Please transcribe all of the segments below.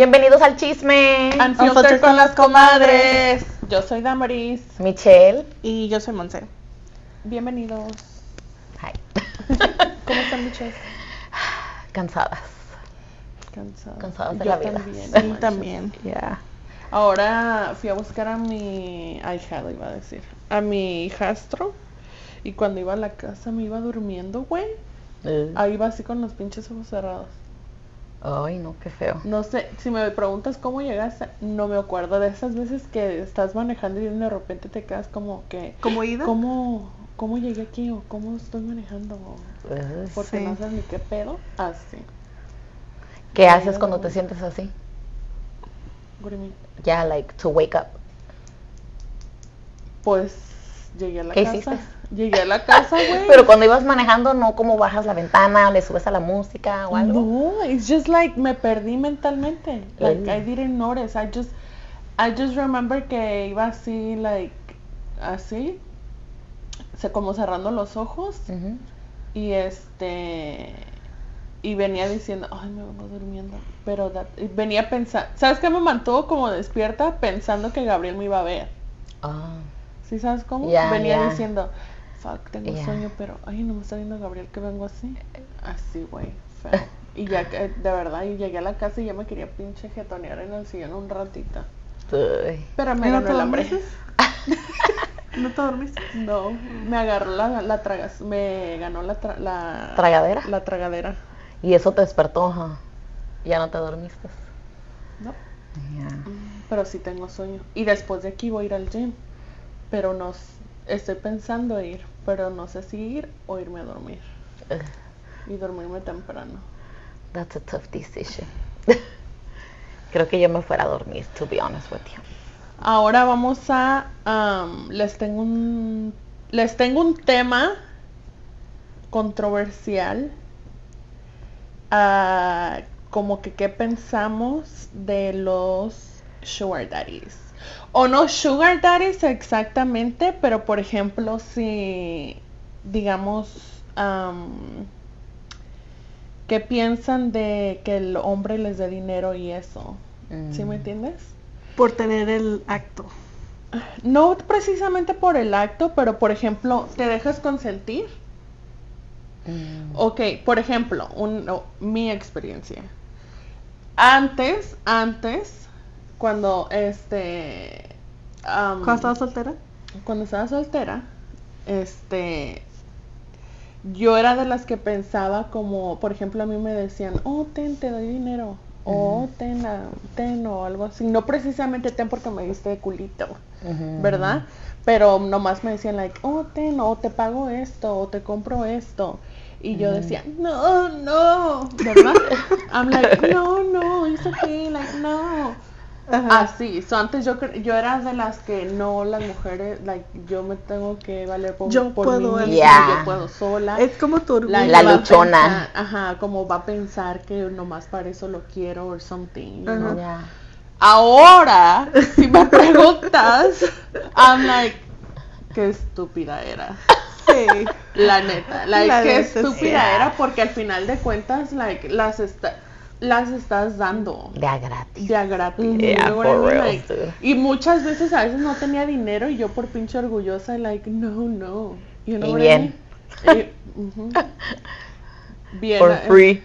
Bienvenidos al chisme. Unfiltered con las comadres. Yo soy Damaris. Michelle. Y yo soy Monse. Bienvenidos. Hi. ¿Cómo están, bichos? Cansadas. Cansadas. Cansadas de yo la vida. También, Sí, sí, también. Yeah. Ahora fui a buscar a mi ahijado, iba a decir. A mi hijastro. Y cuando iba a la casa me iba durmiendo, güey. Uh. Ahí iba así con los pinches ojos cerrados. Ay, no, qué feo. No sé, si me preguntas cómo llegaste, no me acuerdo de esas veces que estás manejando y de repente te quedas como que, ¿Cómo ida? ¿cómo, cómo llegué aquí o cómo estoy manejando? O, Uh, porque Sí. no sabes ni qué pedo. Así. ¿Qué haces cuando te sientes así? What do you mean? Ya, like, to wake up. Pues llegué a la ¿Qué casa. hiciste? Llegué a la casa, güey. Pero cuando ibas manejando, no como bajas la ventana, le subes a la música o algo. No, it's just like me perdí mentalmente. Like. I didn't notice. I just I just remember que iba así like así como cerrando los ojos y este y venía diciendo, "Ay, me vengo durmiendo." Pero that- venía pensando, ¿sabes qué me mantuvo como despierta pensando que Gabriel me iba a ver? Ah, ¿Sí sabes cómo? Venía diciendo, "Fuck, tengo sueño, pero ay, no me está viendo Gabriel que vengo así." Así, güey, feo. Y ya que, de verdad, y llegué a la casa y ya me quería pinche jetonear en el sillón un ratito. uy. Pero me ¿Y no ganó te el hambre. ¿No te dormiste? No, me agarró la, la tragas, me ganó la, tra- la ¿Tragadera? La tragadera. Y eso te despertó, ajá. Ya no te dormiste. No, Ya. pero sí tengo sueño. Y después de aquí voy a ir al gym. Pero no, estoy pensando ir, pero no sé si ir o irme a dormir. Y dormirme temprano. That's a tough decision. Creo que yo me fuera a dormir, to be honest with you. Ahora vamos a am, les tengo un les tengo un tema controversial Ah, como que qué pensamos de los sugar daddies o no sugar daddies exactamente pero por ejemplo si digamos am, qué piensan de que el hombre les dé dinero y eso ¿sí me Mm. entiendes? Por tener el acto. No precisamente por el acto, pero por ejemplo, ¿te dejas consentir? Mm. Ok, por ejemplo, un- no, mi experiencia. Antes, antes, cuando este... am, ¿Cuándo estabas soltera? cuando estaba soltera, este, yo era de las que pensaba como, por ejemplo, a mí me decían, oh, ten, te doy dinero, o Ujú. ten, ah, ten, o algo así. No precisamente ten porque me diste de culito. ¿verdad? Pero nomás me decían, like, oh, ten, o te pago esto, o te compro esto. Y yo decía, no, no, ¿verdad? I'm like, no, no, it's okay, like, no. Ajá. Así, so antes yo yo era de las que no las mujeres, like yo me tengo que valer por, Yo por puedo, mí Yeah. yo puedo sola. Es como tu. Like, La luchona. pensar- ajá, como va a pensar que nomás para eso lo quiero or something, you know? Ahora, si me preguntas, I'm like, qué estúpida era. Sí. La neta, like, La qué neta, sí. estúpida era porque al final de cuentas, like, las está, las estás dando De a gratis. de a gratis. Yeah, for real, Like, y muchas veces a veces no tenía dinero y yo por pinche orgullosa, like, no, no. You know Y what I bien. mean? Y- ujú. Bien. For eh, free.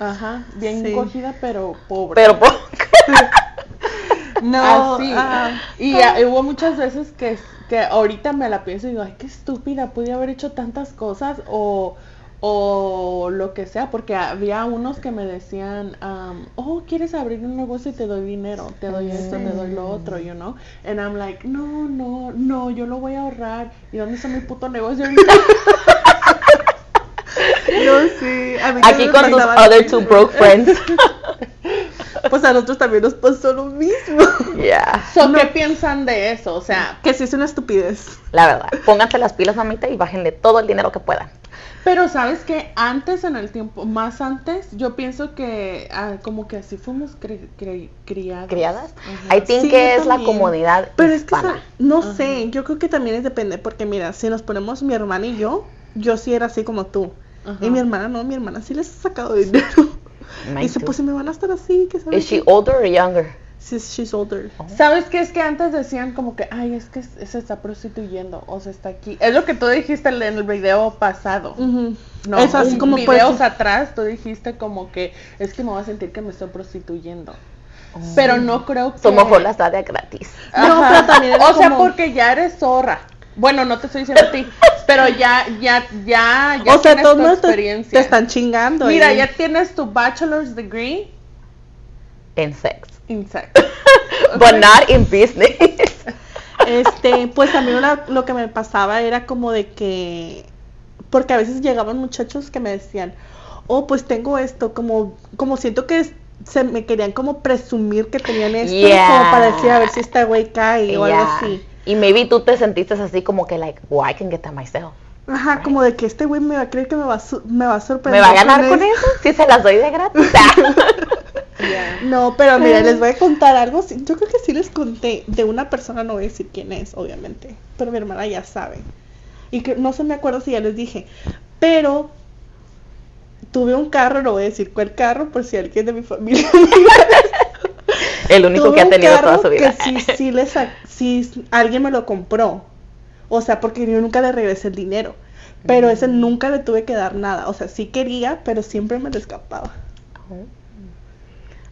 Ajá, bien Sí. cogida, pero pobre. Pero por... No. Así. ah, y ah, hubo muchas veces que, que ahorita me la pienso y digo, ay, qué estúpida, pude haber hecho tantas cosas o, o lo que sea, porque había unos que me decían, um, oh, ¿quieres abrir un negocio y te doy dinero? Te doy esto, te doy lo otro, you know? And I'm like, no, no, no, yo lo voy a ahorrar. ¿Y dónde está mi puto negocio ahorita? no, sí. A mí Aquí con tus other two broke friends. Pues a nosotros también nos pasó lo mismo. Yeah. So, ¿Qué piensan de eso? O sea, Que sí es una estupidez. La verdad. Pónganse las pilas, mamita, y bájenle todo el dinero que puedan. Pero sabes que antes en el tiempo, más antes, yo pienso que ah, como que así fuimos cri- cri- criados. ¿Criadas? Ajá. I think Sí, que es la comodidad Pero es que, no sé, yo creo que también es depende, porque mira, si nos ponemos mi hermana y yo, yo sí era así como tú. Ajá. Y mi hermana no, mi hermana sí les ha sacado dinero. Mine Dice, too. pues si me van a estar así, que Is she older or younger? She's, she's older. ¿Sabes qué? Es que antes decían como que, ay, es que se está prostituyendo o se está aquí. Es lo que tú dijiste en el video pasado. Ujú. No, es así como videos pues, atrás tú dijiste como que es que me voy a sentir que me estoy prostituyendo. Pero no creo que... So mejor las da de gratis. No, pero también era O sea, como- porque ya eres zorra. Bueno, no te estoy diciendo a ti, pero ya, ya, ya, ya o sea, tienes todos tu modos te, experiencia. te están chingando. Mira, y- ya tienes tu bachelor's degree En sex. in sex. But not in business. Este, pues a mí una- lo que me pasaba era como de que, porque a veces llegaban muchachos que me decían, oh, pues tengo esto, como, como siento que es- se me querían como presumir que tenían esto, como para decir a ver si esta güey cae o algo Yeah. así. Y maybe tú te sentiste así como que like, well, I can get that myself. Ajá, como de que este güey me va a creer que me va a, me va a ¿Me sorprender. va a ganar con eso? Si se las doy de gratis. Yeah. No, pero mira, les voy a contar algo. Yo creo que sí les conté de una persona, no voy a decir quién es, obviamente. Pero mi hermana ya sabe. Y que no se me acuerdo si ya les dije. Pero tuve un carro, no voy a decir cuál carro, por si alguien de mi familia. El único Tuve que ha un tenido toda carro su vida. Que sí, sí, le sí, alguien me lo compró. O sea, porque yo nunca le regresé el dinero. Pero ese Mm. nunca le tuve que dar nada. O sea, sí quería, pero siempre me lo escapaba.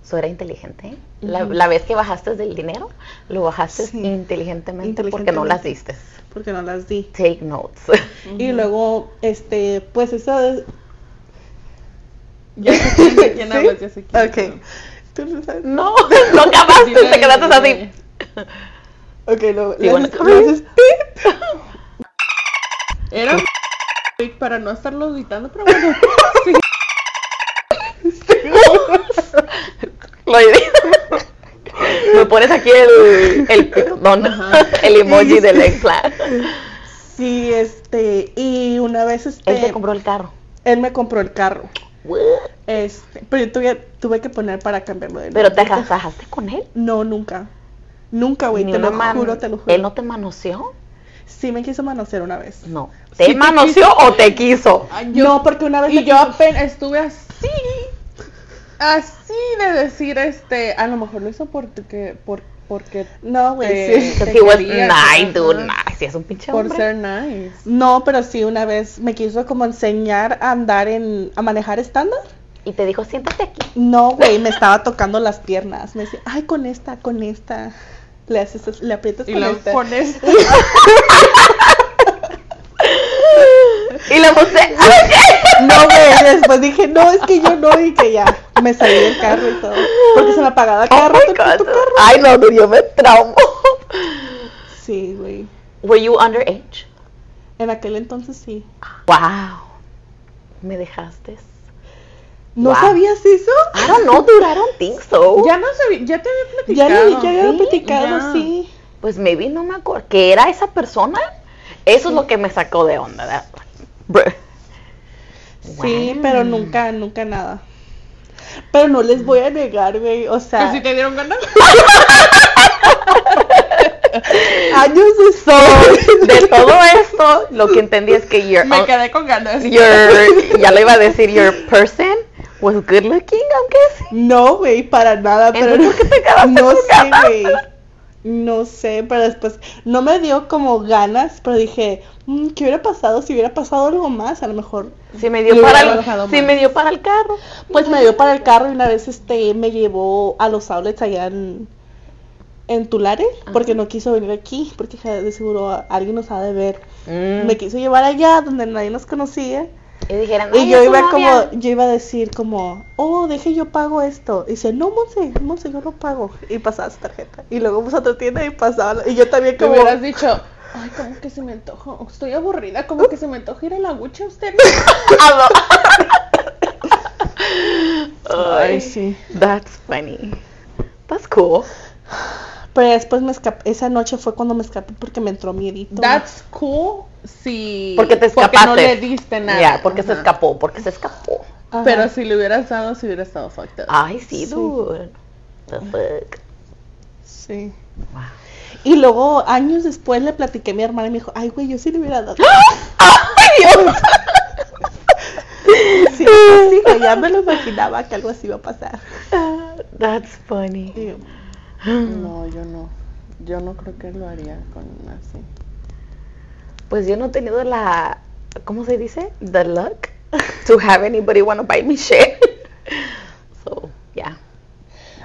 Eso era inteligente. ¿eh? la, vez que bajaste del dinero, lo bajaste Sí. inteligentemente, porque no las diste. Porque no las di. Take notes. Y luego, este, pues eso es- Ya sé quién, de quién ¿Sí? hablas, ya sé quién. Ok. ¿Tú no no acabaste, te quedaste así. Ok, lo, le bueno, haces- le haces pip. Era para no estarlo editando, pero bueno. sí. Lo edito. Me pones aquí el, el perdón, el emoji del ex Sí, este, y una vez, este, Él te compró el carro. él me compró el carro. Este, pero yo tuve, tuve que poner para cambiarlo de Pero te nombre. casaste con él. No, nunca. Nunca, güey, te lo man- juro, te lo juro. ¿Él no te manoseó? Sí me quiso manosear una vez. No. Sí ¿Te te manoseó o te quiso? Ay, yo- no, porque una vez Y yo apenas estuve así, así de decir, este, a lo mejor lo hizo porque, por, porque, No, güey, sí. He was nice, dude, nice. Es un pinche por hombre. ser nice. No, pero sí, una vez me quiso como enseñar a andar en, a manejar estándar. Y te dijo, siéntate aquí. No, güey, me estaba tocando las piernas. Me decía, ay, con esta, con esta. Le haces, le aprietas Y con esta. con. Y la puse, No, güey, después dije, no, es que yo no, y que ya me salí del carro y todo. Porque se me apagaba Oh cada my rato tu God. carro. Ay, no, dude, yo me traumo. Sí, güey. Were you underage? En aquel entonces sí. Wow. Me dejaste. ¿No Wow. sabías eso? I don't know, dude, I don't think so. Ya no sabía, ya te había Ya platicado. ya había ¿sí? platicado, Ya. sí. Pues maybe no me acuerdo. ¿Que era esa persona? Eso es lo que me sacó de onda. Sí, Wow. pero nunca, nunca nada. Pero no les voy a negar, güey. O sea, si te dieron ganas. años So, después. de todo esto, lo que entendí es que your, Me quedé con ganas. your, ya lo iba a decir, your person was good looking, aunque sí. No, güey, para nada. Pero ¿por qué te quedaste no con sé, güey. No sé, pero después no me dio como ganas, pero dije, "Mm, ¿qué hubiera pasado si hubiera pasado algo más? A lo mejor. Sí me dio para el, me dio para el carro. Pues me dio para el carro y una vez este me llevó a los outlets allá en, en Tulare, porque no quiso venir aquí, porque de seguro alguien nos ha de ver. Mm. Me quiso llevar allá donde nadie nos conocía. Y dijeron, Y "Ay, yo iba novia". como, yo iba a decir como, oh, deje yo pago esto. Y dice, no, Monse, Monse, yo lo pago. Y pasaba su tarjeta. Y luego fuimos a otra tienda y pasaba. la- Y yo también como, hubieras dicho, ay, como que se me antoja, estoy aburrida, como que se me antoja ir a la gucha a usted. Ay, ay, sí. That's funny. That's cool. Pero después me escapé, esa noche fue cuando me escapé porque me entró miedito. That's cool si... Porque te escapaste. Porque no le diste nada. Ya, porque se escapó, porque se escapó. Ajá. Pero si le hubieras dado, si hubiera estado fucked up. Ay, sí, Sí. dude. The fuck. Sí. Wow. Y luego, años después, le platiqué a mi hermana y me dijo, ay, güey, yo sí le hubiera dado. ¡Ay, Dios! Sí, consigo, ya me lo imaginaba que algo así iba a pasar. That's funny. Y No, yo no. Yo no creo que lo haría con así. Pues yo no he tenido la, ¿cómo se dice? The luck to have anybody want to buy me shit. So, yeah.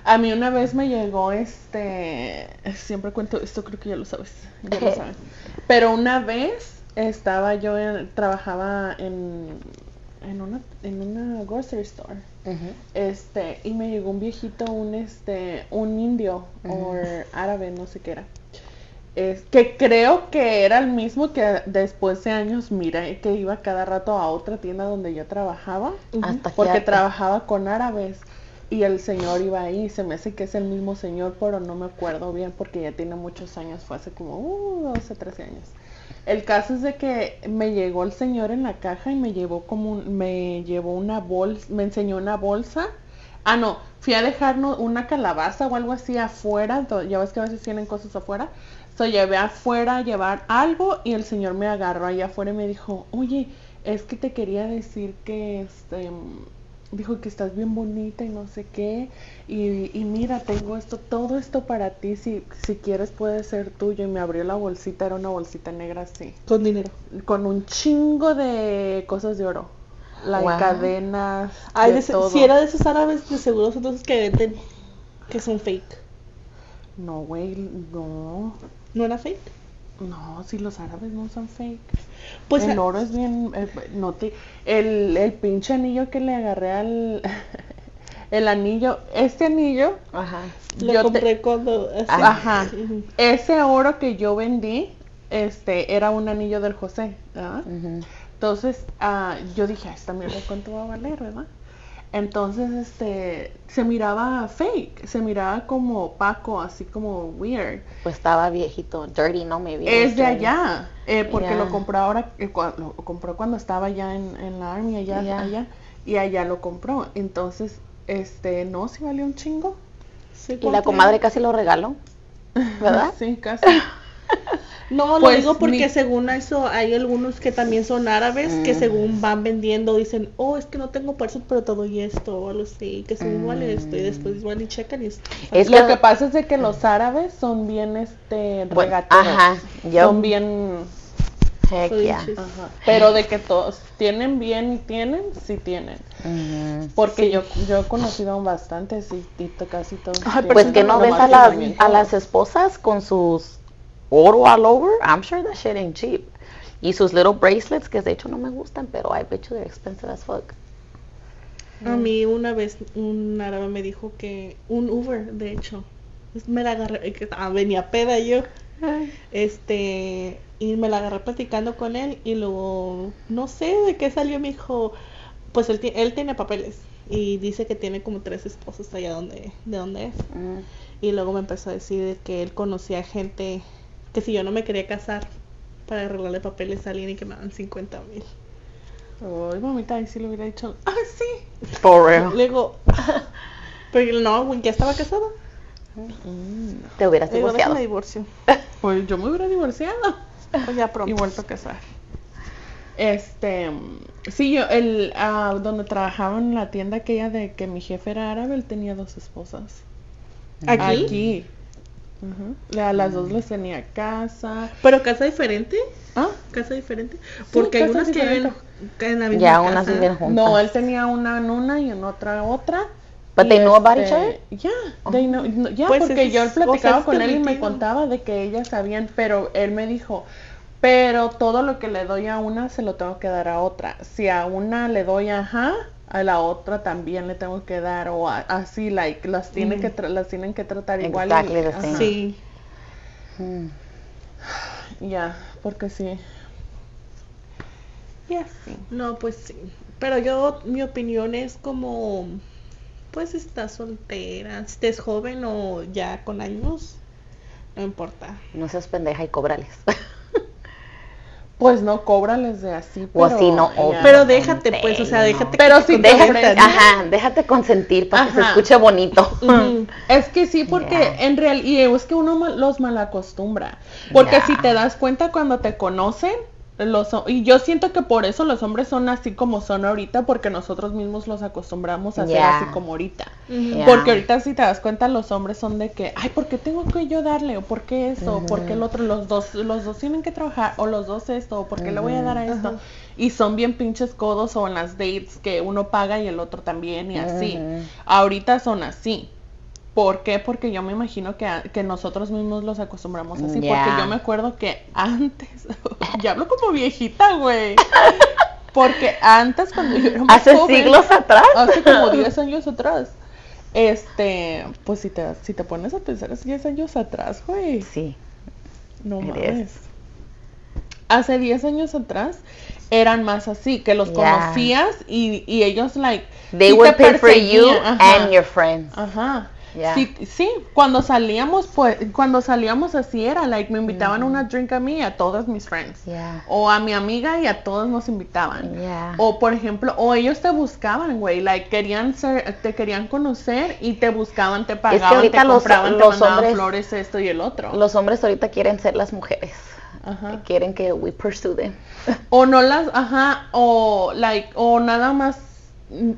A mí una vez me llegó este, siempre cuento esto, creo que ya lo sabes, ya lo sabes. Pero una vez estaba yo, en- trabajaba en, en una, en una grocery store. Este, y me llegó un viejito, un este, un indio o árabe, no sé qué era. Es, que creo que era el mismo que después de años miré que iba cada rato a otra tienda donde yo trabajaba. Hasta que Porque trabajaba con árabes y el señor iba ahí. Se me hace que es el mismo señor, pero no me acuerdo bien porque ya tiene muchos años. Fue hace como uh, 12, 13 años. El caso es de que me llegó el señor en la caja y me llevó como un- me llevó una bolsa, me enseñó una bolsa. Ah, no, fui a dejarnos una calabaza o algo así afuera. Ya ves que a veces tienen cosas afuera. So llevé afuera a llevar algo y el señor me agarró allá afuera y me dijo, oye, es que te quería decir que este dijo que estás bien bonita y no sé qué. Y, y mira, tengo esto, todo esto para ti, si, si quieres puede ser tuyo. Y me abrió la bolsita, era una bolsita negra así, con dinero. con un chingo de cosas de oro. Like Wow. cadenas, Ay, de todo. si era de esos árabes, de seguro son esos que venden que son fake. No, güey, no. ¿No era fake? No, si los árabes no son fake. Pues el oro es bien, eh, no te, el, el pinche anillo que le agarré al, el anillo, este anillo, Ajá. lo yo te- compré cuando... así. Ajá. Ese oro que yo vendí, este, era un anillo del José. Entonces, ah, yo dije, "Ah, esta mierda cuánto va a valer, ¿verdad? Entonces, este, se miraba fake, se miraba como opaco, así como weird. Pues estaba viejito, dirty, ¿no? Maybe. Es de allá, eh, porque lo compró ahora, eh, lo compró cuando estaba ya en, en la army, allá, allá, y allá lo compró. Entonces, este, no, sí valió un chingo. Sí, Y la ¿cuánto comadre casi lo regaló. ¿Verdad? Sí, casi. No, lo Pues, digo porque según eso hay algunos que también son árabes que Mm. según van vendiendo dicen, oh, es que no tengo por eso, pero te doy esto o algo así, que según vale esto y después van y checan y es... Es Lo que- que pasa es de que los árabes son bien, este, regateros. ajá, yo- Son bien, Heck Soy yeah. chis- ajá. Pero de que todos tienen bien y tienen, sí tienen. Porque yo, yo he conocido bastantes y, y casi todos. Ay, Pues que no lo ves a las, a las esposas con sus oro all over. I'm sure that shit ain't cheap. Y sus little bracelets, que de hecho no me gustan, pero I bet you they're expensive as fuck. A mí una vez un árabe me dijo que un Uber, de hecho, me la agarré, que ah, venía peda yo, este, y me la agarré platicando con él y luego, no sé de qué salió, me dijo, pues él, él tiene papeles y dice que tiene como tres esposas allá donde, de donde es. Mm. Y luego me empezó a decir de que él conocía gente que si yo no me quería casar para arreglarle papeles a alguien y que me dan 50 mil. Ay, mamita, ahí sí le hubiera dicho, ah, sí. For real. Le digo, pero no, güey, ya estaba casada. Te hubieras Le digo, divorciado. déjame divorcio. Pues yo me hubiera divorciado. O ya pronto. y vuelto a casar. Este, sí, yo, el, ah, donde trabajaba en la tienda aquella de que mi jefe era árabe, él tenía dos esposas. ¿Aquí? Aquí. A las dos les tenía casa. Pero casa diferente. ¿Ah? Casa diferente. Porque hay casa unas que viven en la misma Ya casa. unas viven juntas. No, él tenía una en una y en otra otra. But they know about each este, other? Yeah, they know- Pues porque yo platicaba o sea, es con él y me contaba de que ellas sabían, pero él me dijo, pero todo lo que le doy a una se lo tengo que dar a otra. Si a una le doy ajá, a la otra también le tengo que dar o a- así, like, las tiene que tra- las tienen que tratar igual. y- Exactly the ajá. same. Sí. Mm. Ya, porque sí. Y así. No, pues sí. Pero yo, mi opinión es como, pues estás soltera, estés joven o ya con años, no importa. No seas pendeja y cobrales. Pues no cóbrales de así, O pero así no, o-. Pero déjate, pues, o sea, déjate. Pero que te sí te consientan. ofrecen. Ajá, déjate consentir para que se escuche bonito. Es que sí, porque en real, y es que uno mal- los malacostumbra. Porque si te das cuenta cuando te conocen, los y yo siento que por eso los hombres son así como son ahorita porque nosotros mismos los acostumbramos a ser Yeah. así como ahorita. Yeah. Porque ahorita si te das cuenta los hombres son de que, ay, ¿por qué tengo que yo darle? o por qué eso, o por qué el otro, los dos los dos tienen que trabajar o los dos esto, o por qué le voy a dar a esto. Y son bien pinches codos o en las dates que uno paga y el otro también y así. Ahorita son así. ¿Por qué? Porque yo me imagino que, que nosotros mismos los acostumbramos así. Porque yo me acuerdo que antes, ya hablo como viejita, güey. Porque antes cuando yo era más Hace joven, siglos atrás. hace como 10 años atrás, este, pues si te, si te pones a pensar hace 10 años atrás, güey, Sí. no It mames. Hace 10 años atrás eran más así, que los Yeah. conocías y, y ellos like They sí would pay for you ajá. and your friends. Ajá. Yeah. Sí, sí, cuando salíamos, pues, cuando salíamos así era, like, me invitaban a una drink a mí y a todas mis friends. Yeah. O a mi amiga y a todos nos invitaban. Yeah. O por ejemplo, o ellos te buscaban, güey, like, querían ser, te querían conocer y te buscaban, te pagaban, ahorita te los- compraban, te los mandaban hombres- flores, esto y el otro. Los hombres ahorita quieren ser las mujeres. Ajá. Quieren que we pursue them. O no las, ajá, o like, o nada más, mm,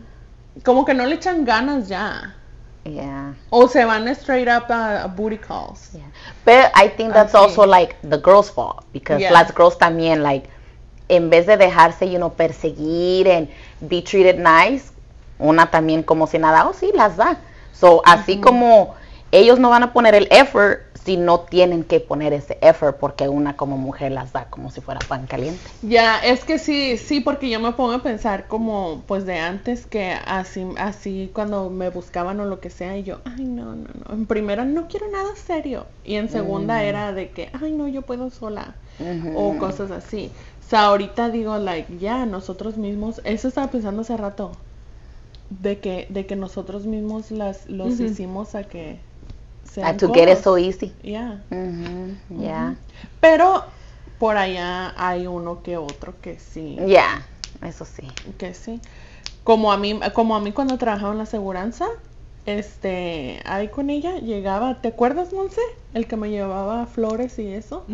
como que no le echan ganas ya. Yeah. O se van straight up a booty calls. Yeah. But I think that's Así. also like the girls' fault because Yeah. las girls también like en vez de dejarse, you know, perseguir and be treated nice, una también como si nada, oh sí, las da. So, así como ellos no van a poner el effort si no tienen que poner ese effort porque una como mujer las da como si fuera pan caliente. Ya, es que sí, sí, porque yo me pongo a pensar como, pues de antes que así, así cuando me buscaban o lo que sea y yo, ay no, no, no, en primera no quiero nada serio y en segunda era de que, ay no, yo puedo sola o cosas así. O sea, ahorita digo, like, ya, nosotros mismos, eso estaba pensando hace rato, de que, de que nosotros mismos las, los hicimos a que sean And to get it so easy. Yeah. Mhm. Yeah. Pero por allá hay uno que otro que sí. Yeah. Eso sí. Que sí. Como a mí, como a mí cuando trabajaba en la aseguranza, este, ahí con ella llegaba, ¿te acuerdas, Monse? El que me llevaba flores y eso,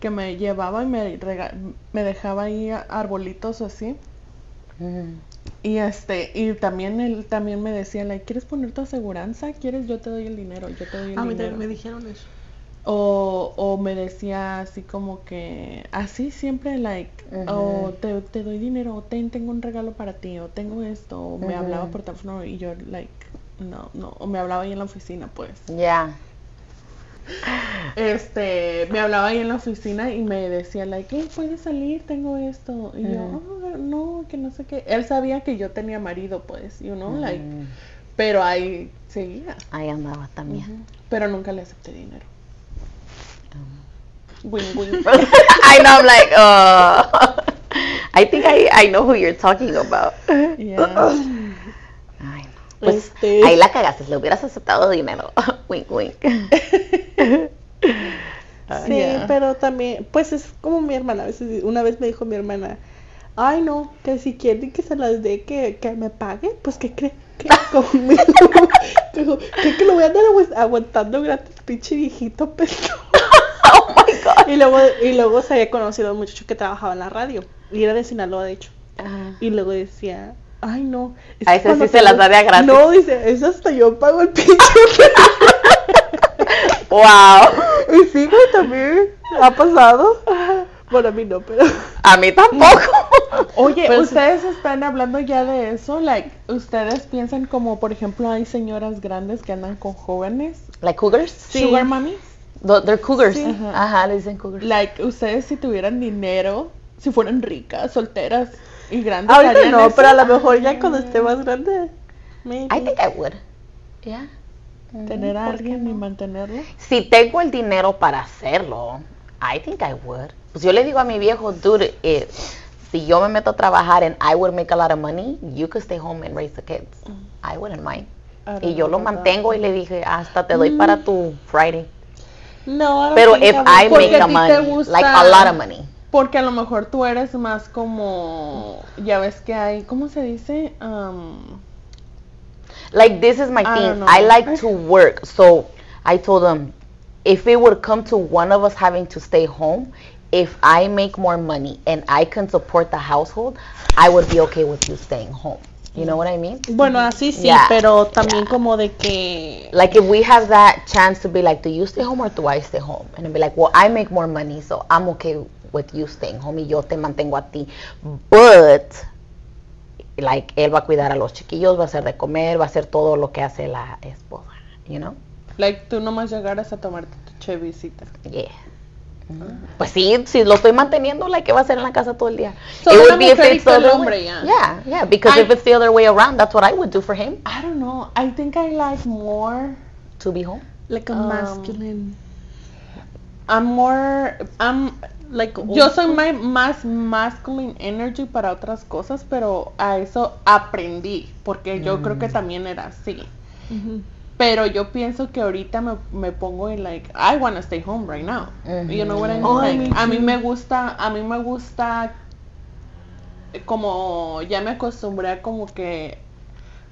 que me llevaba y me, rega- me dejaba ahí arbolitos así. Y este, y también él también me decía, like, ¿quieres poner tu aseguranza? ¿Quieres? Yo te doy el dinero, yo te doy el A mí dinero. me dijeron eso. O, o me decía así como que, así siempre, like, o te, te doy dinero, o ten, tengo un regalo para ti, o tengo esto, o me hablaba por teléfono y yo, like, no, no, o me hablaba ahí en la oficina, pues. Yeah. Este, me hablaba ahí en la oficina y me decía, like, hey, puedes salir, tengo esto. Y yo, Ujú. "Ah, no, que no sé qué. Él sabía que yo tenía marido, pues, you know, like, Mm. pero ahí seguía. Ahí andaba también. Pero nunca le acepté dinero. Wing. I know, I'm like, uh, I think I, I know who you're talking about. Yeah. Pues Este- ahí la cagaste, le hubieras aceptado dinero. wink, wink. Sí, pero también, pues es como mi hermana. A veces, una vez me dijo mi hermana, ay no, que si quieren que se las dé, que, que me pague, pues que cree que conmigo, dijo, ¿cree que lo voy a andar agu- aguantando gratis, pinche viejito peso. oh my god. Y luego, y luego se había conocido a un muchacho que trabajaba en la radio, y era de Sinaloa, de hecho. Ajá. Y luego decía, ay no. es A cuando sí se las da de a gratis. No, dice, eso hasta yo pago el pinche. Wow. y sí, güey, también ha pasado. Bueno, a mí no, pero... A mí tampoco. Oye, Pero sí. ustedes están hablando ya de eso, like, ustedes piensan como, por ejemplo, hay señoras grandes que andan con jóvenes, like cougars? sugar mommies, Th- They're cougars. Sí. Ajá, le dicen cougars. like, ustedes si tuvieran dinero, si fueran ricas, solteras y grandes, Ahorita ¿harían no, eso? pero a lo mejor ya cuando esté más grande. maybe. I think I would. Yeah. tener a ¿por qué alguien y no? mantenerlo. Si tengo el dinero para hacerlo, I think I would. Pues yo le digo a mi viejo, dude, eh, si yo me meto a trabajar and I would make a lot of money, you could stay home and raise the kids. I wouldn't mind. I Y yo lo mantengo y le dije, hasta te doy para tu Friday. No, I don't Pero if. I Porque make a money, like a lot of money. Porque a lo mejor tú eres más como, ya ves que hay, ¿cómo se dice? Um, Like this is my I don't thing. I like to work. So I told him if it would come to one of us having to stay home, if I make more money and I can support the household, I would be okay with you staying home. You know what I mean? Bueno, así sí, Yeah, pero también yeah. como de que Like if we have that chance to be like, do you stay home or do I stay home? And be like, well, I make more money, so I'm okay with you staying home y yo te mantengo a ti. But like él va a cuidar a los chiquillos, va a hacer de comer, va a hacer todo lo que hace la esposa, you know? Like, tú nomás llegaras a tomarte tu chevisita. Yeah. Pues sí, si lo estoy manteniendo, like, ¿qué va a hacer en la casa todo el día? Solo It would be if it's the other hombre, way. ya. Yeah, yeah, because I- if it's the other way around, that's what I would do for him, I don't know. I think I like more. to be home. like a Um, masculine I'm more. I'm. like Yo soy mai- más masculine energy para otras cosas, pero a eso aprendí, porque yo creo Mm. que también era así. Pero yo pienso que ahorita me, me pongo en like, I wanna stay home right now. You know what I mean? Oh, Like, me a mí me gusta, a mí me gusta como ya me acostumbré a como que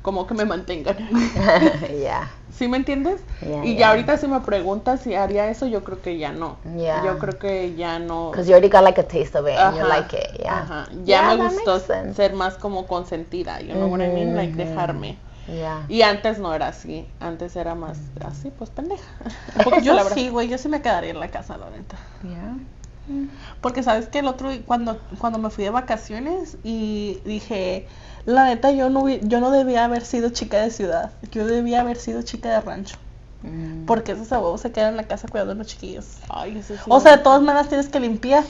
como que me mantengan. yeah. ¿Sí me entiendes? Yeah, y ya yeah. ahorita si me preguntas si haría eso, yo creo que ya no. Yeah. Yo creo que ya no. Because you already got like a taste of it and you like it, ajá. Ya Yeah, me gustó ser más como consentida, you know what I mean? Like Mhm. dejarme. Yeah. Y antes no era así, antes era más así, pues pendeja. Yo sí, güey, yo sí me quedaría en la casa, la neta. Yeah. Porque sabes que el otro cuando cuando me fui de vacaciones y dije, la neta yo no yo no debía haber sido chica de ciudad, yo debía haber sido chica de rancho, Mm. porque esos abuelos se quedan en la casa cuidando a los chiquillos. Ay, eso sí. O sea, de todas maneras tienes que limpiar.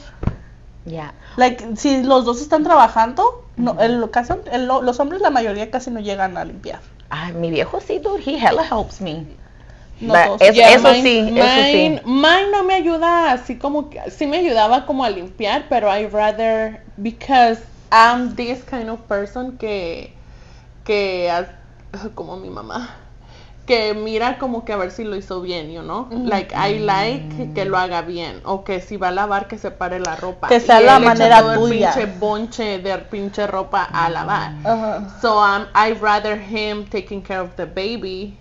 Yeah. Like, si los dos están trabajando, no, el, caso, el- los hombres la mayoría casi no llegan a limpiar. Ay, mi viejo sí, dude, he hella helps me. No es- Yeah, eso mine- sí, eso sí. mine no me ayuda así como que, sí me ayudaba como a limpiar, pero I rather, because I'm this kind of person que, que, como mi mamá, que mira como que a ver si lo hizo bien, you know, like I like que lo haga bien, o que si va a lavar que separe la ropa. Que sea Y la echa manera todo tuya. El pinche bonche de pinche ropa a lavar. So um, I rather him taking care of the baby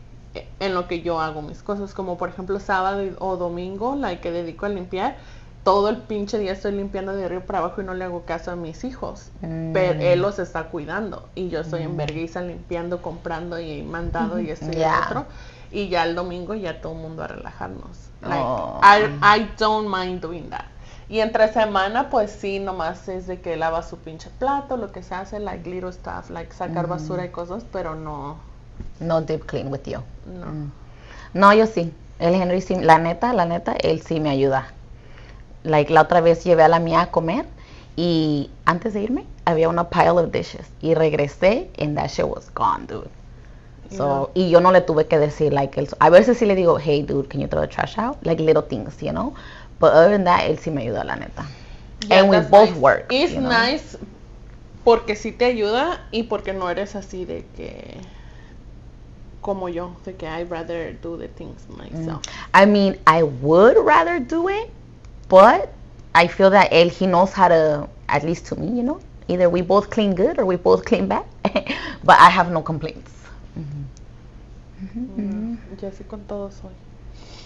en lo que yo hago mis cosas, como por ejemplo sábado o domingo, like que dedico a limpiar. Todo el pinche día estoy limpiando de arriba para abajo y no le hago caso a mis hijos. Pero Mm. él los está cuidando y yo estoy en vergüenza limpiando, comprando y mandado y esto y Yeah. otro. Y ya el domingo ya todo el mundo a relajarnos. Like, Oh. I, I don't mind doing that. Y entre semana, pues sí, nomás es de que lava su pinche plato, lo que se hace, like little stuff, like sacar basura y cosas, pero no, No deep clean with you. no. No, yo sí. El Henry sí, la neta, la neta, él sí me ayuda. Like la otra vez llevé a la mía a comer y antes de irme había una pile of dishes y regresé and that shit was gone, dude. So, y yo no le tuve que decir like él, a veces sí le digo, "Hey dude, can you throw the trash out?" Like little things, you know. But other than that, él sí me ayuda, la neta. Yeah, and we both nice. work. It's you know? nice porque sí te ayuda y porque no eres así de que como yo, de que I rather do the things myself. I mean, I would rather do it, but I feel that él, he knows how to, at least to me, you know, either we both clean good or we both clean bad, but I have no complaints. Mm, Yo así con todo soy.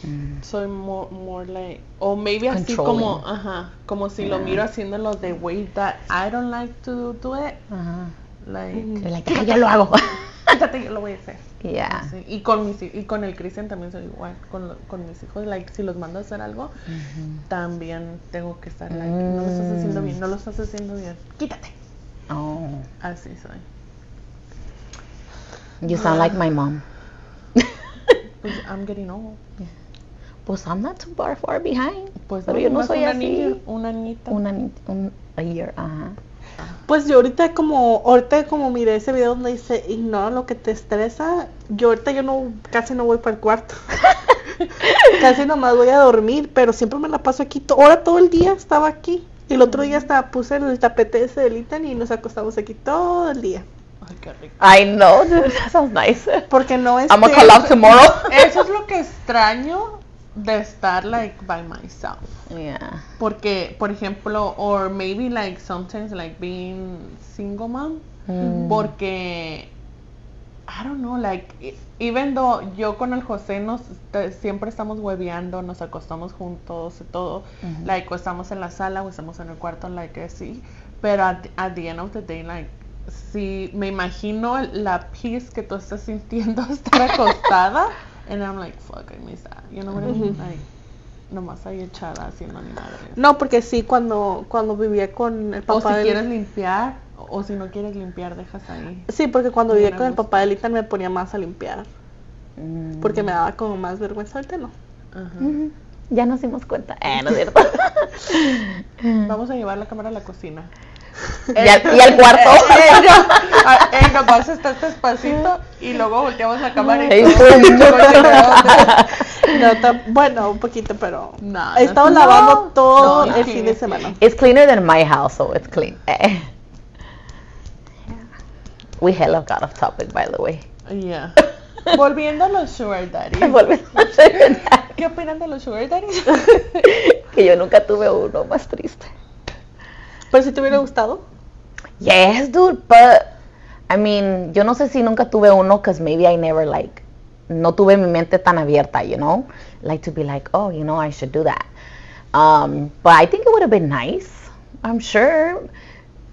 Mm. Soy more, more like, o maybe así como, ajá, como si lo miro haciéndolo the way that I don't like to do it, Uh-huh. like, You're like, "Ah, yo lo hago. yo lo voy a hacer. Yeah. Así. Y con mis y con el Cristian también soy igual, con, lo- con mis hijos, like, si los mando a hacer algo, también tengo que estar like, no lo estás haciendo bien, no lo estás haciendo bien, quítate. Oh, Así soy. you sound like my mom. Pues I'm getting old. Pues I'm not too far, far behind. Pues Pero yo no soy una así. niña, una niñita. Una, un, a year, ajá. Pues yo ahorita como, ahorita como miré ese video donde dice ignora lo que te estresa, yo ahorita yo no, casi no voy para el cuarto. casi nomás voy a dormir, pero siempre me la paso aquí, ahora todo el día estaba aquí. Y el otro día hasta puse el tapete ese del Itan y nos acostamos aquí todo el día. Ay, qué rico. I know, dude, that sounds nice. Porque no es I'm gonna call off tomorrow. Eso es lo que extraño de estar like by myself. yeah. Porque, por ejemplo, or maybe like sometimes like being single mom. Mm. Porque I don't know, like, e- even though yo con el José nos siempre estamos hueveando, nos acostamos juntos y todo, Ujú. like, o estamos en la sala o estamos en el cuarto, like, así, pero at, at the end of the day, like, si me imagino la peace que tú estás sintiendo estar acostada, and I'm like, fuck, I miss that, you know what I mean? Ujú. Like, nomás ahí echada haciendo ni madre. No, porque sí, cuando, cuando vivía con el O papá si de quieres limpiar, o si no quieres limpiar, dejas ahí. Sí, porque cuando vivía con el papá de Ethan me ponía más a limpiar. Mm. Porque me daba como más vergüenza ahorita no. Ajá. Ya nos dimos cuenta. Eh, no es cierto. Vamos a llevar la cámara a la cocina. Y, al, y al cuarto. Eh, no, nomás estás despacito y luego volteamos la cámara y todo el cochinero. No, bueno, un poquito, pero No, he estado no. lavando todo No, el sí, fin de semana. It's cleaner than my house, so it's clean. Eh. We hella got off topic, by the way. Yeah. Volviendo a los sugar daddies. Volvemos a hacer ¿Qué opinan de los sugar daddies? que yo nunca tuve uno más triste. Pero si te hubiera gustado. Yes, dude, but I mean, yo no sé si nunca tuve uno because maybe I never like, no tuve mi mente tan abierta, you know, like to be like, oh, you know, I should do that. Um, but I think it would have been nice. I'm sure.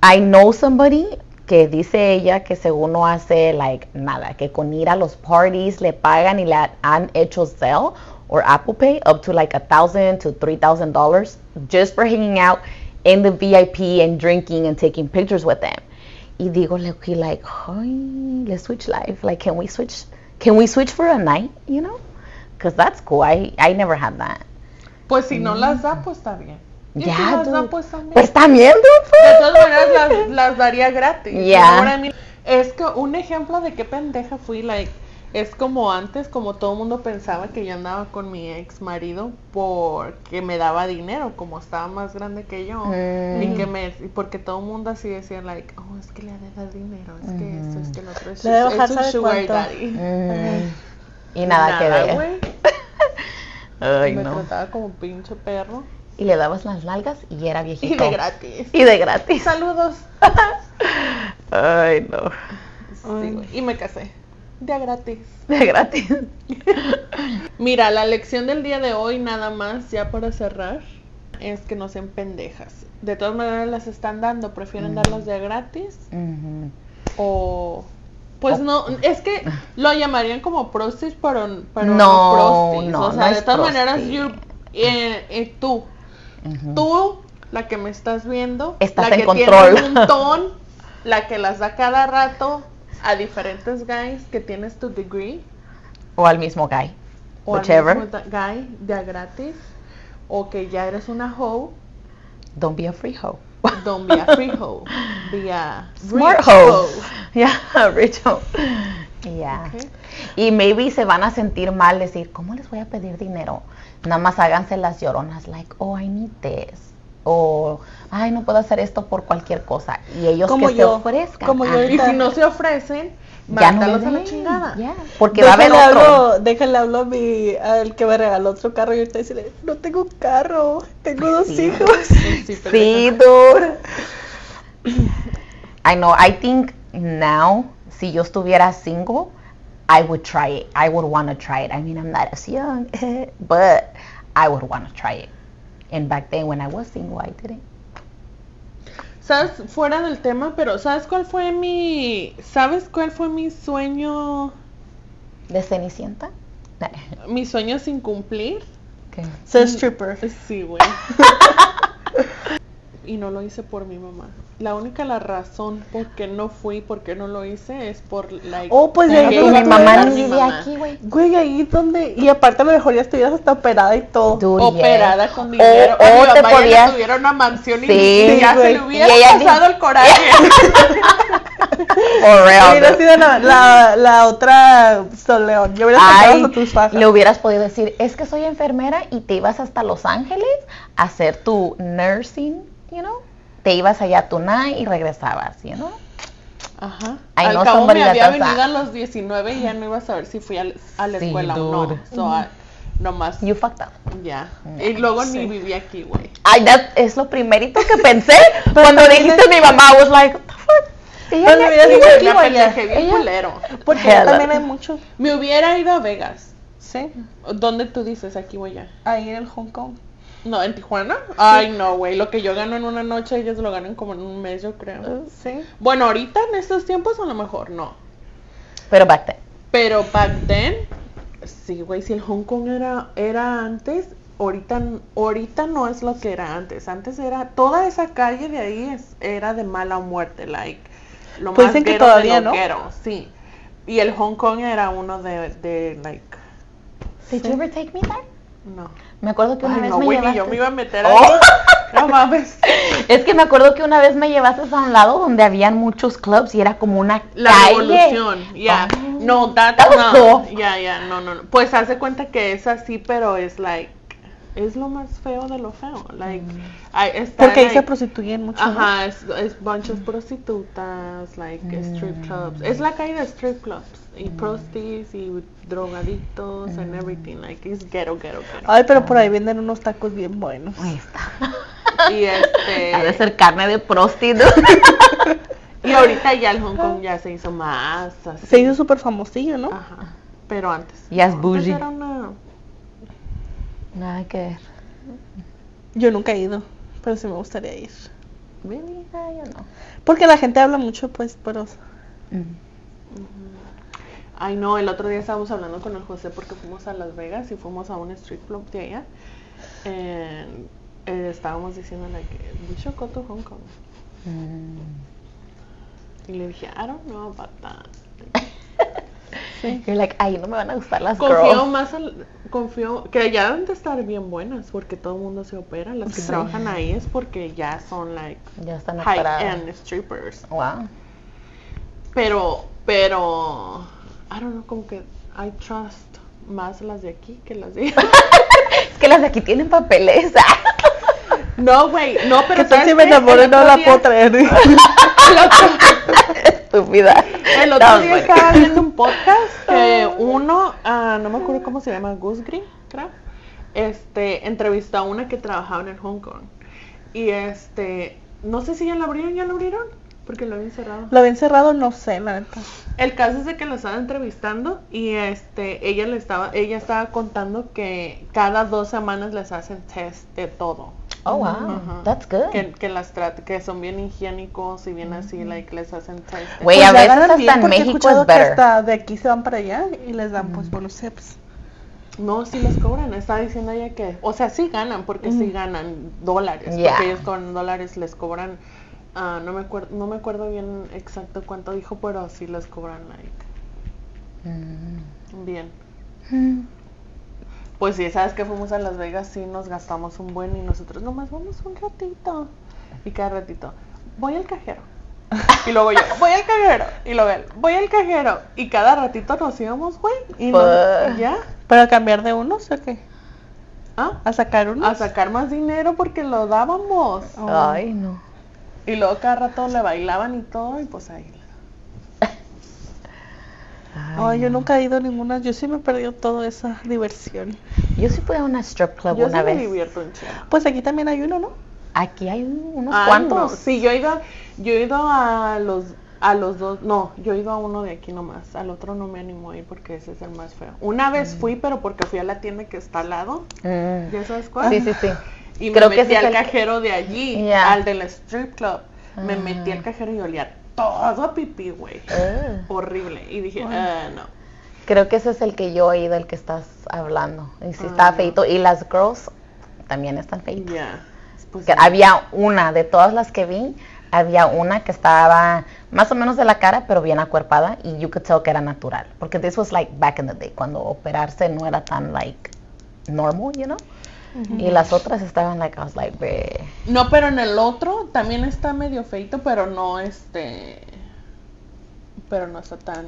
I know somebody que dice ella que según no hace like nada, que con ir a los parties le pagan y le han hecho Zelle or Apple Pay up to like a thousand to three thousand dollars just for hanging out in the VIP and drinking and taking pictures with them. Y digo like, like, ay, let's switch life. Like, can we switch? Can we switch for a night? You know, because that's cool. I I never had that. Pues si no las da, pues está bien. Y si Ya, las da, dude. pues también. Pues también, dude. De pues. todas maneras las, las daría gratis. Yeah. mean? Es que un ejemplo de qué pendeja fui, like, es como antes, como todo el mundo pensaba que yo andaba con mi ex marido porque me daba dinero, como estaba más grande que yo. Mm. Y que me, y porque todo el mundo así decía, like, oh, es que le ha de dar dinero, es que eso, es que lo otro es, Le es un ¿sabe sugar cuánto? daddy. Mm. Y nada, que ver. Ay, me no. trataba como un pinche perro. Y le dabas las nalgas y era Y viejito. de gratis. Y de gratis. Saludos. Ay, no. Sí. Y me casé. De a gratis. De gratis. Mira, la lección del día de hoy, nada más, ya para cerrar, es que no sean pendejas. De todas maneras las están dando, prefieren Mm. darlas de gratis o... Pues no, es que lo llamarían como prostis, pero, pero no, No, o sea, no de todas maneras, you- eh, eh, tú, tú, la que me estás viendo, Estás la en que control. tiene un montón, la que las da cada rato a diferentes guys que tienes tu degree, O al mismo guy. o al Whichever. mismo da- guy de a gratis, o que ya eres una hoe, Don't be a free hoe. don't be a free hoe, be a Smart hoe. Yeah, rich hoe. Yeah. Okay. Y maybe se van a sentir mal decir, ¿cómo les voy a pedir dinero? Nada más háganse las lloronas, like, oh, I need this. O, ay, no puedo hacer esto por cualquier cosa. Y ellos Como que yo, se ofrezcan. como yo Ajá. Y si no se ofrecen, Ya no mándalos les a la chingada. Porque va a haber Déjale otro. hablo, déjale hablo a mi, al que me regaló otro carro y ahorita decirle, no tengo carro, tengo dos Sí. hijos. Sí, Sí, dude. I know. I think now, si yo estuviera single, I would try it. I would want to try it. I mean, I'm not as young, but I would want to try it. And back then, when I was single, I didn't. ¿Sabes? Fuera del tema, pero ¿sabes cuál fue mi... ¿Sabes cuál fue mi sueño... ¿De Cenicienta? Mi sueño sin cumplir? ¿Qué? Ser stripper. Sí, güey. y no lo hice por mi mamá. La única la razón por qué no fui, por qué no lo hice, es por la... Oh, pues de mi mamá mi vive aquí, güey. Güey, ahí donde, y aparte a lo mejor ya estuvieras hasta operada y todo. Dude, operada con dinero. O, te ya podías... tuviera una mansión y Sí, ya se le hubiera Y pasado el coraje. For real, Hubiera dude. sido la, la, la otra Soleón. Yo hubiera Ay, sacado a tus fajas. le hubieras podido decir, es que soy enfermera y te ibas hasta Los Ángeles a hacer tu nursing, you know? Te ibas allá a tu night y regresabas, you know? Ajá. I Al know cabo me había venido a los 19 y ya no iba a saber si fui a, a la Sí, escuela o dude. no. So, I- nomás, You fucked up. ya. Y luego ni Sí. viví aquí, güey. Ay, that es lo primerito que pensé cuando dijiste mi mamá. I was like, what the fuck? Ella ni hubiera aquí, güey. aquí, Ella- culero. Porque también hay mucho. Me hubiera ido a Vegas. Sí. ¿Dónde tú dices? Aquí voy ya. Ahí en el Hong Kong. No, ¿en Tijuana? Ay, no, güey. Lo que yo gano en una noche, ellos lo ganan como en un mes, yo creo. Sí. Bueno, ahorita en estos tiempos a lo mejor no. Pero back then. Pero back then, sí, güey, si el Hong Kong era, era antes, ahorita, ahorita no es lo que era antes. Antes era, toda esa calle de ahí es, era de mala muerte, like, lo Pues más dicen que todavía, ¿no? sí. Y el Hong Kong era uno de, de like, Did you ever take me there? No. Me acuerdo que una Ay, vez no, me ni llevaste. yo me iba a meter Oh. No mames. Es que me acuerdo que una vez me llevaste a un lado donde habían muchos clubs y era como una La calle. revolución, ya. Oh. No, that, That no. cool. Ya, ya, no, no, no. Pues hace cuenta que es así, pero es like, es lo más feo de lo feo. Like, Mm. está, Porque ahí se like, prostituyen mucho. ¿no? Ajá, es, es bunches prostitutas, like strip Mm. clubs. Es la calle de strip clubs. Y prostis y drogadictos Mm. and everything. Like, it's ghetto, ghetto, ghetto. Ay, pero por ahí venden unos tacos bien buenos. Ahí está. Y este. Ha de ser carne de prostituta. Y ahorita ya el Hong Kong ya se hizo más así. Se hizo súper famosillo, ¿no? Ajá. Pero antes. Ya es antes bougie. era una- Nada que ver. Yo nunca he ido, pero sí me gustaría ir. Really? Ah, yo no. Porque la gente habla mucho, pues, pero... Mm. Ay, no, el otro día estábamos hablando con el José porque fuimos a Las Vegas y fuimos a un street club de allá. And, eh, estábamos diciéndole que we should go to Hong Kong. Mm. Y le dije, I don't know about that. You're like, ay, no me van a gustar las Confío girls. más al, confío que allá deben de estar bien buenas porque todo el mundo se opera. Las que Sí. trabajan ahí es porque ya son like Ya están high operadas. end strippers. Wow. Pero, pero, I don't know, como que I trust más las de aquí que las de Es que las de aquí tienen papeles. No, güey, no, pero ¿Qué tal ¿sabes si me El no la puedo traer? Estúpida. El otro día estaba viendo un podcast que uno, ah, no me acuerdo cómo se llama, Goose Green, creo, este, entrevistó a una que trabajaba en el Hong Kong. Y este, no sé si ya lo abrieron, ya lo abrieron, porque lo habían cerrado. Lo había encerrado, no sé, la neta. El caso es de que la estaba entrevistando y este, ella le estaba, ella estaba contando que cada dos semanas les hacen test de todo. Oh, wow. Ajá. That's good. Que, que las que son bien higiénicos y bien así, like les hacen test. Güey, Pues a veces ganan hasta bien, en México es que better. hasta de aquí se van para allá y les dan, pues, buenos tips. No, sí les cobran. Estaba diciendo ella que, o sea, sí ganan, porque sí ganan dólares. Yeah. Porque ellos con dólares les cobran, ah, no me acuerdo, no me acuerdo bien exacto cuánto dijo, pero sí les cobran like Mm. bien. Pues sí, sabes que fuimos a Las Vegas, sí nos gastamos un buen y nosotros nomás vamos un ratito. Y cada ratito, voy al cajero. Y luego yo, voy al cajero. Y luego él, voy al cajero. Y cada ratito nos íbamos, güey. Y no- Fuck. ya. ¿Para cambiar de unos o qué? ¿Ah? ¿A sacar unos? a sacar más dinero porque lo dábamos. Ay, no. Y luego cada rato le bailaban y todo y pues ahí. Ay, yo nunca he ido a ninguna. Yo sí me he perdido toda esa diversión. Yo sí fui a una strip club Yo una sí me vez. divierto en Chiapas. Pues aquí también hay uno, ¿no? Aquí hay unos Ay, cuantos. no. Sí, yo he ido, yo he ido a los a los dos, no, yo he ido a uno de aquí nomás, al otro no me animo a ir porque ese es el más feo. Una vez fui, pero porque fui a la tienda que está al lado, Mm. ¿ya sabes cuál? Sí, sí, sí. Y Creo me que metí es al el que- cajero de allí, al del strip club. Me Ah. metí al cajero y olía todo a pipí, güey. Ah. Horrible. Y dije, ah, no. Creo que ese es el que yo he ido, el que estás hablando. Y sí Ah, feito. Y las girls también están feitas. Ya. Pues, Que había una, de todas las que vi, había una que estaba más o menos de la cara, pero bien acuerpada. Y you could tell que era natural. Porque this was like back in the day, cuando operarse no era tan like normal, you know? Y las otras estaban like, I was like, "Bleh". No, pero en el otro también está medio feito, pero no este. Pero no está tan.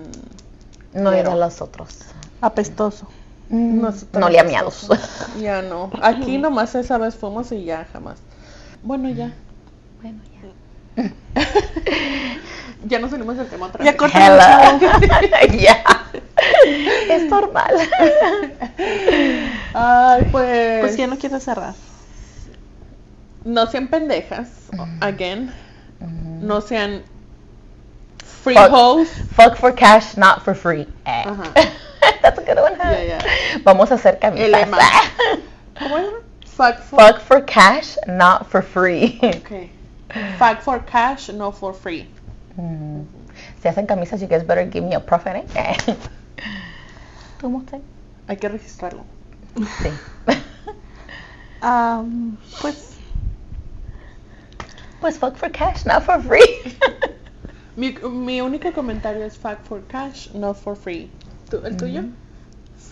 no eran los otros. Apestoso. No, está tan No le miados. apestoso. Ya no. Aquí nomás esa vez fuimos y ya jamás. Bueno, ya. bueno, ya. Ya nos salimos del tema otra Ya vez. corta Hello. ya. Es normal. Ay, pues. Pues ya no quiero cerrar. No sean pendejas. Again. No sean Free Fuck. hoes. Fuck for cash, not for free. Eh. Ajá. That's a good one. huh? Yeah, yeah. Vamos a hacer camisas. lema. ¿Cómo era? Fuck for. Fuck for cash, not for free. Okay. Fuck for cash, no for free. Mm. Si hacen camisas, you guys better give me a profit, eh? ¿Cómo? Hay que registrarlo. Sí. Am, pues Pues fuck for cash, not for free. Mi, mi único comentario es fuck for cash, not for free. ¿Tú- ¿El tuyo?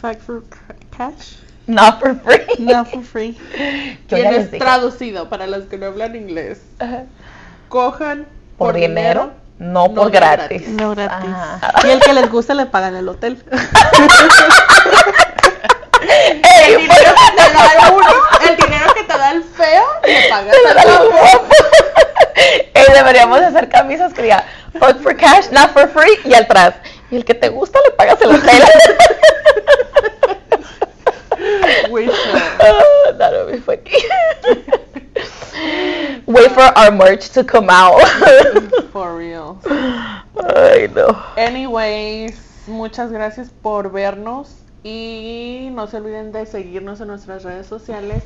fuck for ca- cash, not for free. not for free. Yo ya les dije. traducido para los que no hablan inglés. Cojan Por dinero, no no por gratis. gratis. No gratis. Y el que les gusta le pagan el hotel. El dinero que te da el uno, el dinero que te da el feo, le pagas al otro. Ey, deberíamos hacer camisas que diga fuck for cash, not for free y atrás. Y el que te gusta le pagas el hotel. Should. oh, that would be funny. Wait for our merch to come out. For real. Ay, no. Anyways, muchas gracias por vernos y no se olviden de seguirnos en nuestras redes sociales.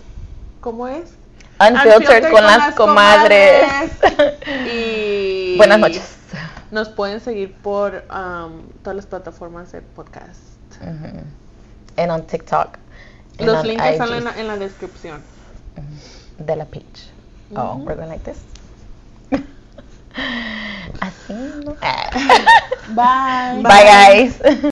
¿Cómo es? Unfiltered con las comadres. Y Buenas noches. Nos pueden seguir por um, todas las plataformas de podcast. And on TikTok. and Los on links están IG. en la, en la descripción. de la page. Oh, we're going like this. Así, ¿no? Bye. Bye, guys.